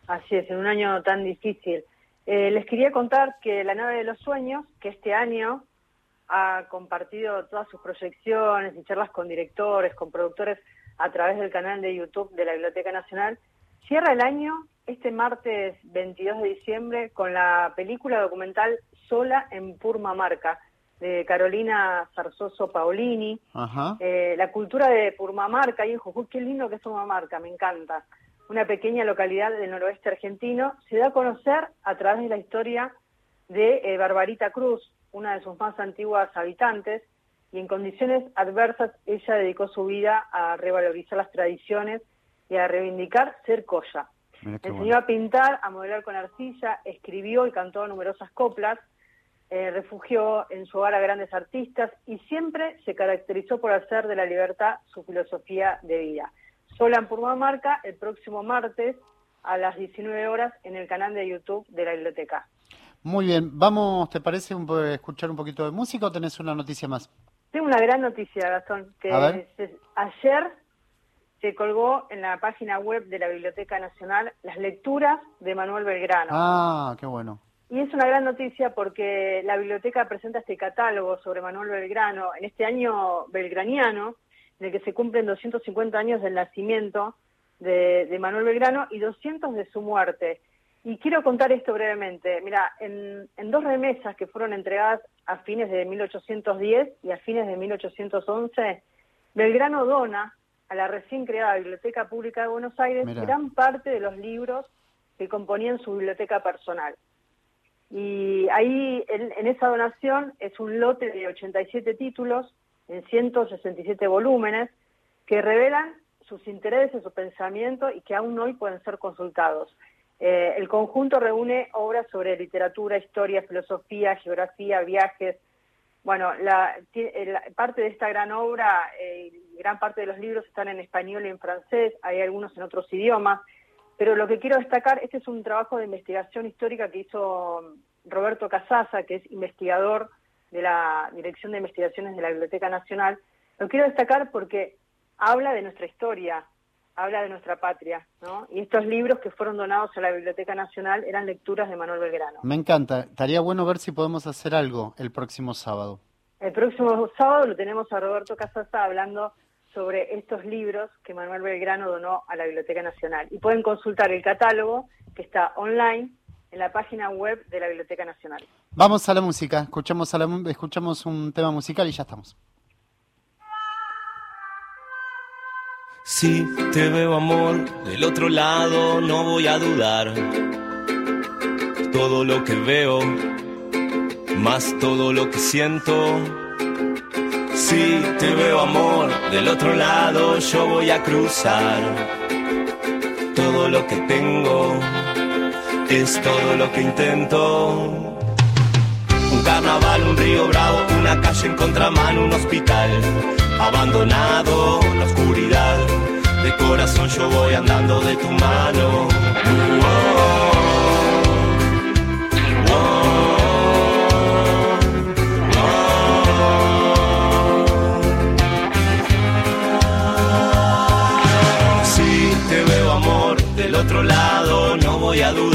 Así es, en un año tan difícil. Eh, les quería contar que la nave de los sueños, que este año ha compartido todas sus proyecciones y charlas con directores, con productores a través del canal de YouTube de la Biblioteca Nacional, cierra el año este martes 22 de diciembre con la película documental Sola en Purmamarca de Carolina Zarzoso Paolini.
Ajá.
Eh, la cultura de Purmamarca, ahí en Jujuy, qué lindo que es Purmamarca, me encanta. Una pequeña localidad del noroeste argentino, se da a conocer a través de la historia de eh, Barbarita Cruz, una de sus más antiguas habitantes, y en condiciones adversas ella dedicó su vida a revalorizar las tradiciones y a reivindicar ser colla. Enseñó a pintar, a modelar con arcilla, escribió y cantó numerosas coplas, eh, refugió en su hogar a grandes artistas y siempre se caracterizó por hacer de la libertad su filosofía de vida. Sola en Purmamarca, el próximo martes a las 19 horas en el canal de YouTube de la biblioteca.
Muy bien, vamos, ¿te parece un, escuchar un poquito de música o tenés una noticia más?
Tengo una gran noticia, Gastón, que ayer se colgó en la página web de la Biblioteca Nacional las lecturas de Manuel Belgrano.
Ah, qué bueno.
Y es una gran noticia porque la biblioteca presenta este catálogo sobre Manuel Belgrano en este año belgraniano, en el que se cumplen 250 años del nacimiento de, Manuel Belgrano y 200 de su muerte. Y quiero contar esto brevemente. Mira, en, en, dos remesas que fueron entregadas a fines de 1810 y a fines de 1811, Belgrano dona a la recién creada Biblioteca Pública de Buenos Aires gran parte de los libros que componían su biblioteca personal. Y ahí, en, esa donación, es un lote de 87 títulos en 167 volúmenes que revelan sus intereses, su pensamiento y que aún hoy pueden ser consultados. Eh, el conjunto reúne obras sobre literatura, historia, filosofía, geografía, viajes, bueno, la, parte de esta gran obra, eh, gran parte de los libros están en español y en francés, hay algunos en otros idiomas, pero lo que quiero destacar, este es un trabajo de investigación histórica que hizo Roberto Casaza, que es investigador de la Dirección de Investigaciones de la Biblioteca Nacional. Lo quiero destacar porque habla de nuestra historia, habla de nuestra patria, ¿no? Y estos libros que fueron donados a la Biblioteca Nacional eran lecturas de Manuel Belgrano.
Me encanta. Estaría bueno ver si podemos hacer algo el próximo sábado.
El próximo sábado lo tenemos a Roberto Casasa hablando sobre estos libros que Manuel Belgrano donó a la Biblioteca Nacional. Y pueden consultar el catálogo que está online en la página web de la Biblioteca Nacional.
Vamos a la música, escuchamos, a la, escuchamos un tema musical y ya estamos.
Si te veo amor del otro lado, no voy a dudar. Todo lo que veo, más todo lo que siento. Si te veo amor del otro lado, yo voy a cruzar. Todo lo que tengo es todo lo que intento. Un carnaval, un río bravo, una calle en contramano, un hospital abandonado, la oscuridad. De corazón yo voy andando de tu mano. Si te veo amor del otro lado, no voy a dudar.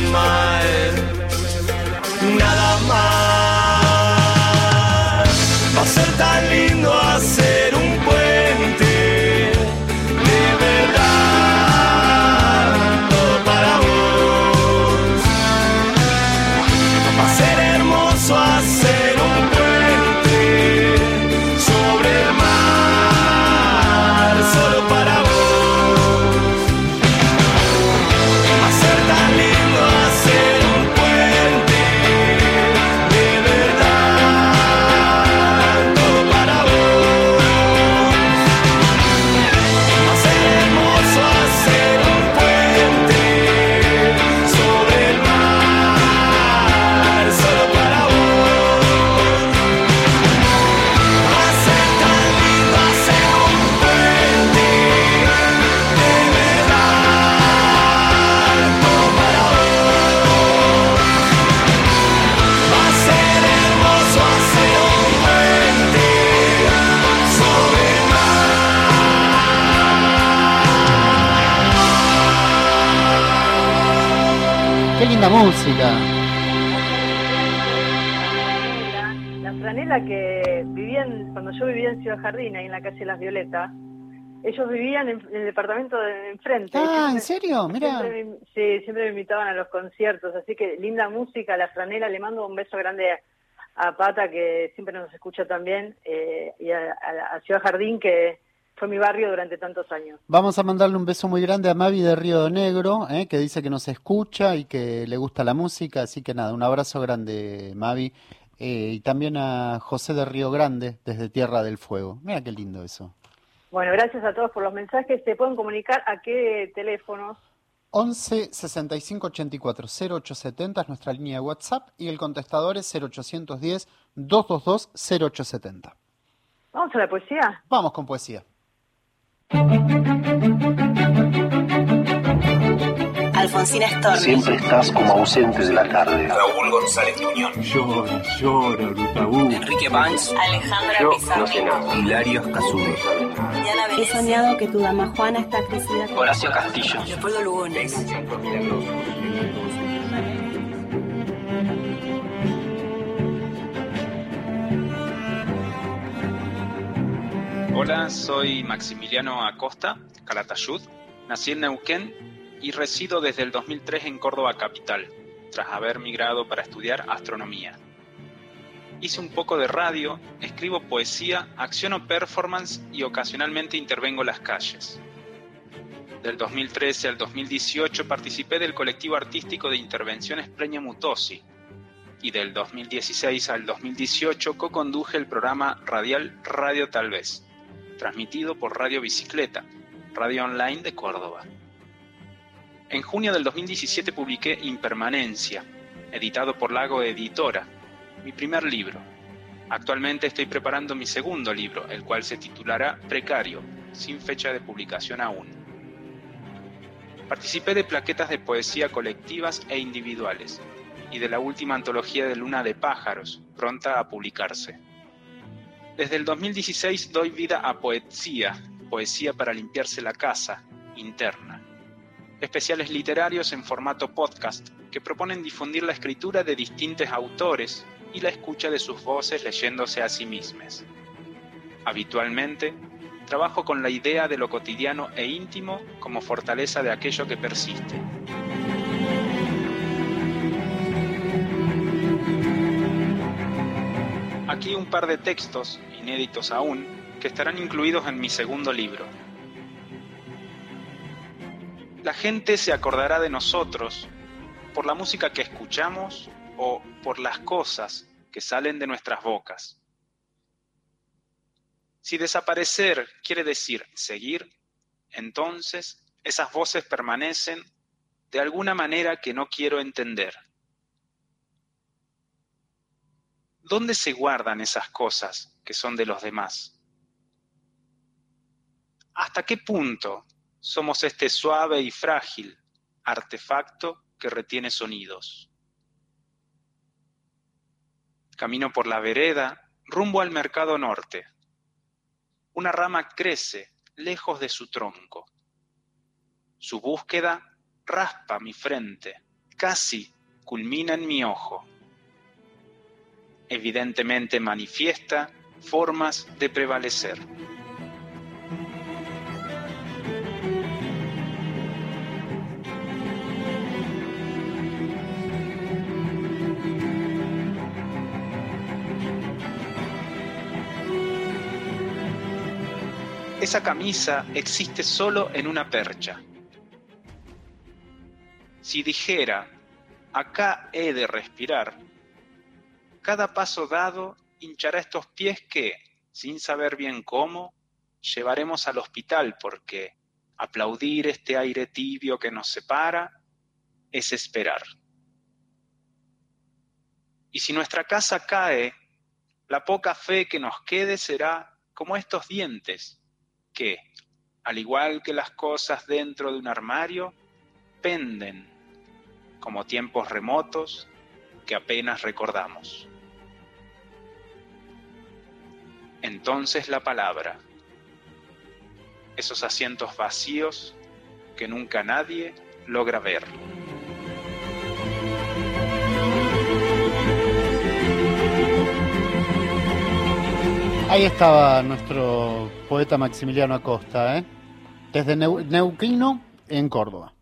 Mal, nada más. Va a ser tan lindo hacer
linda música.
La franela que vivían, cuando yo vivía en Ciudad Jardín, ahí en la calle Las Violetas, ellos vivían en, en el departamento de enfrente.
Ah, ¿en serio? Mira.
Siempre me- sí, siempre me invitaban a los conciertos, así que linda música, la franela, le mando un beso grande a, a Pata, que siempre nos escucha también, eh, y a, a- a Ciudad Jardín, que fue mi barrio durante tantos años.
Vamos a mandarle un beso muy grande a Mavi de Río Negro, eh, que dice que nos escucha y que le gusta la música. Así que nada, un abrazo grande, Mavi. Eh, y también a José de Río Grande, desde Tierra del Fuego. Mira qué lindo eso.
Bueno, gracias a todos por los mensajes. ¿Se pueden comunicar a qué teléfonos?
11 65 84 0870 es nuestra línea de WhatsApp y el contestador es 0810 222 0870.
Vamos a la poesía.
Vamos con poesía.
Alfonsina Storni.
Siempre estás como ausente de la tarde.
Raúl González Tuñón.
Llora, llora, Brutabú.
Enrique Banks. Alejandra Pizarro.
Hilario Casume.
He soñado que tu dama Juana está crecida.
Horacio Castillo.
Leopoldo Lugones.
Hola, soy Maximiliano Acosta, Calatayud. Nací en Neuquén y resido desde el 2003 en Córdoba capital, tras haber migrado para estudiar astronomía. Hice un poco de radio, escribo poesía, acciono performance y ocasionalmente intervengo las calles. Del 2013 al 2018 participé del colectivo artístico de intervenciones Pleña Mutosi y del 2016 al 2018 co-conduje el programa radial Radio Tal vez, transmitido por Radio Bicicleta, radio online de Córdoba. En junio del 2017 publiqué Impermanencia, editado por Lago Editora, mi primer libro. Actualmente estoy preparando mi segundo libro, el cual se titulará Precario, sin fecha de publicación aún. Participé de plaquetas de poesía colectivas e individuales y de la última antología de Luna de Pájaros, pronta a publicarse. Desde el 2016 doy vida a Poesía, poesía para limpiarse la casa, interna. Especiales literarios en formato podcast que proponen difundir la escritura de distintos autores y la escucha de sus voces leyéndose a sí mismas. Habitualmente, trabajo con la idea de lo cotidiano e íntimo como fortaleza de aquello que persiste. Aquí un par de textos, inéditos aún, que estarán incluidos en mi segundo libro. La gente se acordará de nosotros por la música que escuchamos o por las cosas que salen de nuestras bocas. Si desaparecer quiere decir seguir, entonces esas voces permanecen de alguna manera que no quiero entender. ¿Dónde se guardan esas cosas que son de los demás? ¿Hasta qué punto somos este suave y frágil artefacto que retiene sonidos? Camino por la vereda rumbo al mercado norte. Una rama crece lejos de su tronco. Su búsqueda raspa mi frente, casi culmina en mi ojo. Evidentemente manifiesta formas de prevalecer. Esa camisa existe solo en una percha. Si dijera, acá he de respirar, cada paso dado hinchará estos pies que, sin saber bien cómo, llevaremos al hospital porque aplaudir este aire tibio que nos separa es esperar. Y si nuestra casa cae, la poca fe que nos quede será como estos dientes que, al igual que las cosas dentro de un armario, penden como tiempos remotos que apenas recordamos. Entonces la palabra, esos asientos vacíos que nunca nadie logra ver.
Ahí estaba nuestro poeta Maximiliano Acosta, ¿eh? desde Neuquino en Córdoba.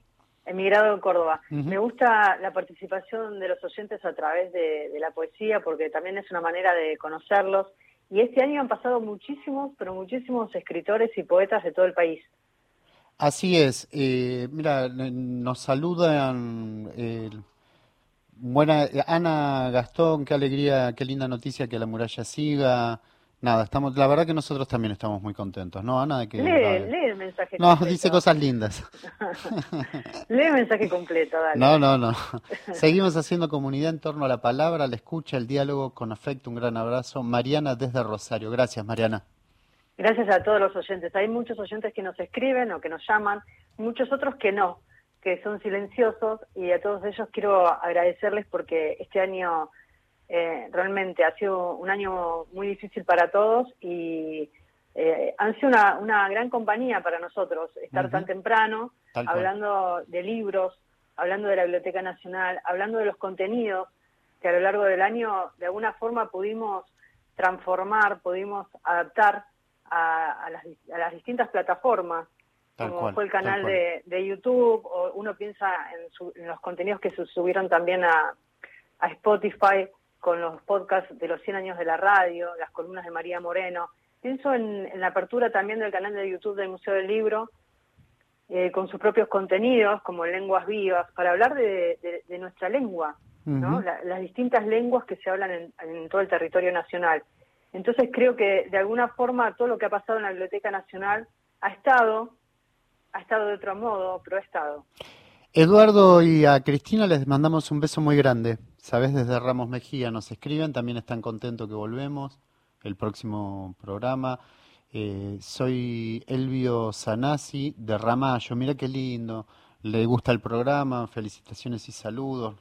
Emigrado en Córdoba. Me gusta la participación de los oyentes a través de, la poesía porque también es una manera de conocerlos. Y este año han pasado muchísimos, pero muchísimos escritores y poetas de todo el país.
Así es. Eh, mira, nos saludan eh, buena Ana Gastón, qué alegría, qué linda noticia que la muralla siga. Nada, estamos, la verdad que nosotros también estamos muy contentos, ¿no, Ana? De que,
lee, lee el mensaje
No, dice cosas lindas.
lee el mensaje completo, dale.
No, no, no. Seguimos haciendo comunidad en torno a la palabra, la escucha, el diálogo con afecto. Un gran abrazo. Mariana desde Rosario. Gracias, Mariana.
Gracias a todos los oyentes. Hay muchos oyentes que nos escriben o que nos llaman, muchos otros que no, que son silenciosos y a todos ellos quiero agradecerles porque este año eh, realmente ha sido un año muy difícil para todos y eh, han sido una, una, gran compañía para nosotros estar tan temprano hablando de libros, hablando de la Biblioteca Nacional, hablando de los contenidos que a lo largo del año de alguna forma pudimos transformar, pudimos adaptar a, las, a las, distintas plataformas, como fue el canal de, de, YouTube, o uno piensa en, en, los contenidos que se subieron también a, a Spotify, con los podcasts de los 100 años de la radio, las columnas de María Moreno. Pienso en, la apertura también del canal de YouTube del Museo del Libro, eh, con sus propios contenidos, como Lenguas Vivas, para hablar de, nuestra lengua, ¿no? las distintas lenguas que se hablan en, todo el territorio nacional. Entonces creo que de alguna forma todo lo que ha pasado en la Biblioteca Nacional ha estado, ha estado de otro modo, pero ha estado.
Eduardo y a Cristina les mandamos un beso muy grande. Sabes, desde Ramos Mejía nos escriben, también están contentos que volvemos el próximo programa. Eh, soy Elvio Sanasi de Ramallo, mira qué lindo, le gusta el programa, felicitaciones y saludos.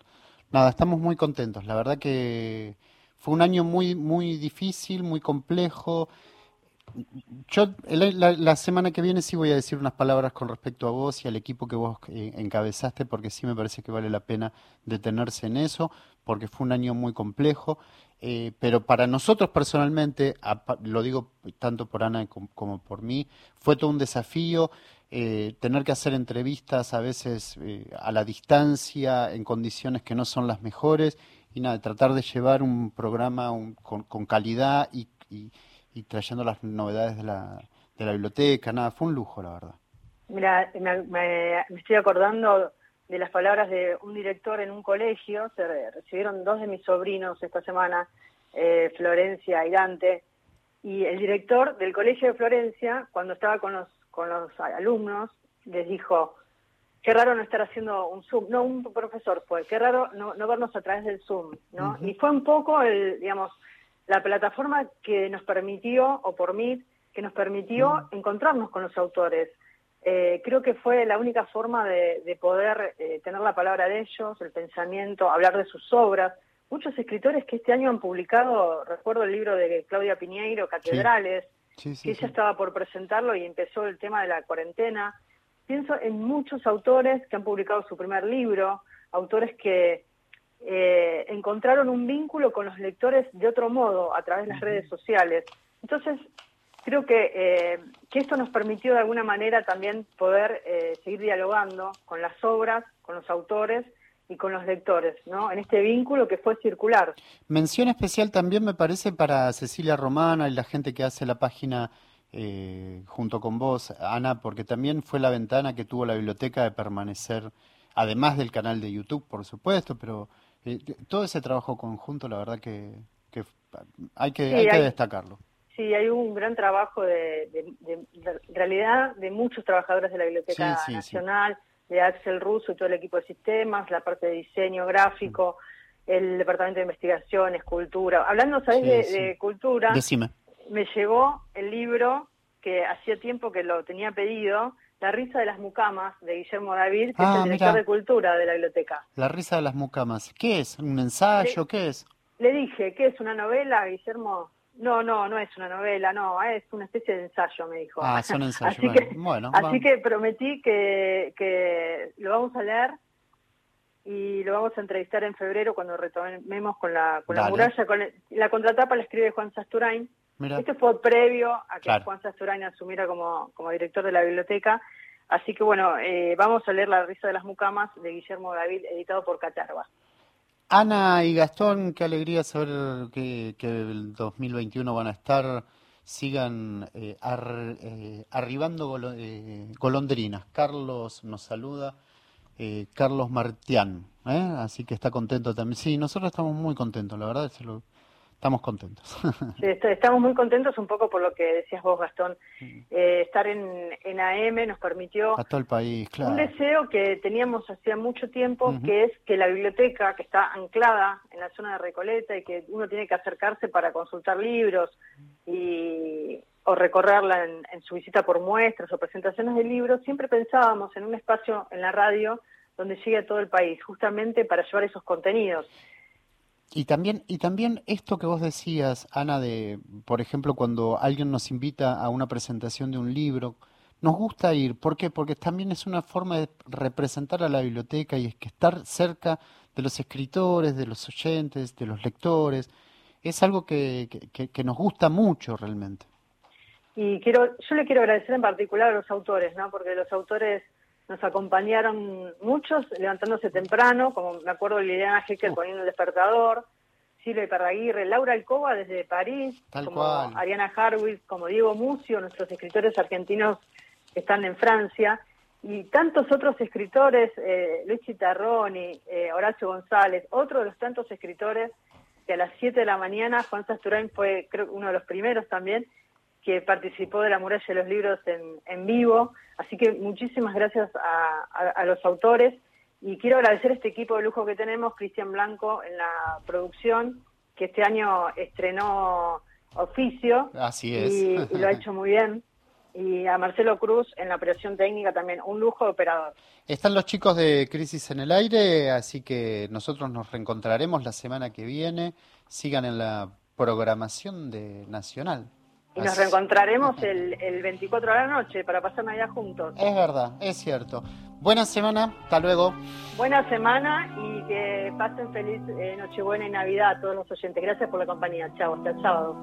Nada, estamos muy contentos, la verdad que fue un año muy, muy difícil, muy complejo. Yo la, semana que viene sí voy a decir unas palabras con respecto a vos y al equipo que vos eh, encabezaste, porque sí me parece que vale la pena detenerse en eso, porque fue un año muy complejo. Eh, pero para nosotros personalmente, lo digo tanto por Ana como, por mí, fue todo un desafío eh, tener que hacer entrevistas a veces a la distancia, en condiciones que no son las mejores, y nada, tratar de llevar un programa con, calidad y y trayendo las novedades de la, de la biblioteca, nada, fue un lujo, la verdad.
Mira, me, estoy acordando de las palabras de un director en un colegio, se recibieron dos de mis sobrinos esta semana, eh, Florencia y Dante, y el director del colegio de Florencia, cuando estaba con los, con los alumnos, les dijo, qué raro no estar haciendo un Zoom. No, un profesor fue, qué raro no, no vernos a través del Zoom, ¿no? Y fue un poco, el, digamos, la plataforma que nos permitió, o por mí, que nos permitió encontrarnos con los autores. Eh, creo que fue la única forma de, de poder eh, tener la palabra de ellos, el pensamiento, hablar de sus obras. Muchos escritores que este año han publicado, recuerdo el libro de Claudia Piñeiro, Catedrales,
Sí, sí,
que ella estaba por presentarlo y empezó el tema de la cuarentena. Pienso en muchos autores que han publicado su primer libro, autores que eh, encontraron un vínculo con los lectores de otro modo, a través de las redes sociales. Entonces, creo que, eh, que esto nos permitió de alguna manera también poder eh, seguir dialogando con las obras, con los autores y con los lectores, ¿no? En este vínculo que fue circular.
Mención especial también me parece para Cecilia Romana y la gente que hace la página eh, junto con vos, Ana, porque también fue la ventana que tuvo la biblioteca de permanecer, además del canal de YouTube, por supuesto, pero eh, todo ese trabajo conjunto, la verdad que, que hay que,
Sí,
hay que
hay-
destacarlo.
Sí, hay un gran trabajo de, de- de- de realidad de muchos trabajadores de la Biblioteca
Sí, sí, sí.
Nacional, de Axel Russo y todo el equipo de sistemas, la parte de diseño gráfico, el departamento de investigación, escultura. Hablando, ¿sabes? De, cultura,
Decime.
me llegó el libro que hacía tiempo que lo tenía pedido, La risa de las mucamas, de Guillermo David, que
Ah,
es el director
mira.
de cultura de la biblioteca.
La risa de las mucamas. ¿Qué es? ¿Un ensayo? ¿Qué es?
Le dije, ¿qué es una novela, Guillermo? No, no, no es una novela, no, es una especie de ensayo, me dijo.
Ah, son ensayos.
Así
Bueno,
que,
bueno,
así
vamos.
que prometí que, que lo vamos a leer y lo vamos a entrevistar en febrero cuando retomemos con la, con la muralla. Con el- la contratapa la escribe Juan Sasturain.
Mira.
Este fue previo a que
Claro.
Juan Sasturain asumiera como, como director de la biblioteca. Así que bueno, eh, vamos a leer La risa de las mucamas de Guillermo David, editado por Catarba.
Ana y Gastón, qué alegría saber que, que el 2021 van a estar, sigan eh, eh, arribando eh, golondrinas. Carlos nos saluda, eh, Carlos Martián, ¿eh? así que está contento también. Sí, nosotros estamos muy contentos, la verdad, estamos contentos.
Sí, estamos muy contentos un poco por lo que decías vos, Gastón. Eh, estar en, en AM nos permitió
A todo el país,
un
claro.
deseo que teníamos hacía mucho tiempo, que es que la biblioteca, que está anclada en la zona de Recoleta y que uno tiene que acercarse para consultar libros y, o recorrerla en, en su visita por muestras o presentaciones de libros, siempre pensábamos en un espacio en la radio donde llegue a todo el país, justamente para llevar esos contenidos.
Y también, y también esto que vos decías, Ana, de, por ejemplo, cuando alguien nos invita a una presentación de un libro, nos gusta ir. ¿Por qué? Porque también es una forma de representar a la biblioteca y es que estar cerca de los escritores, de los oyentes, de los lectores, es algo que, que- que- nos gusta mucho realmente.
Y quiero, yo le quiero agradecer en particular a los autores, ¿no? Porque los autores nos acompañaron muchos levantándose temprano, como me acuerdo de Liliana Hecker poniendo el despertador, Silvia Iparraguirre, Laura Alcoba desde París,
Tal
como
cual.
Ariana Harwitz, como Diego Mucio, nuestros escritores argentinos que están en Francia, y tantos otros escritores, eh, Luis Chitarroni, eh, Horacio González, otro de los tantos escritores que a las 7 de la mañana, Juan Sasturain fue creo uno de los primeros también, que participó de la muralla de los libros en, en vivo. Así que muchísimas gracias a, a- a los autores y quiero agradecer a este equipo de lujo que tenemos, Cristian Blanco en la producción, que este año estrenó Oficio
Así es.
y, y lo ha hecho muy bien. Y a Marcelo Cruz en la operación técnica también, un lujo de operador.
Están los chicos de Crisis en el Aire, así que nosotros nos reencontraremos la semana que viene. Sigan en la programación de Nacional.
Y nos reencontraremos el, el 24 de la noche para pasar Navidad juntos.
Es verdad, es cierto. Buena semana, hasta luego.
Buena semana y que pasen feliz eh, Nochebuena y Navidad a todos los oyentes. Gracias por la compañía. Chao, hasta el sábado.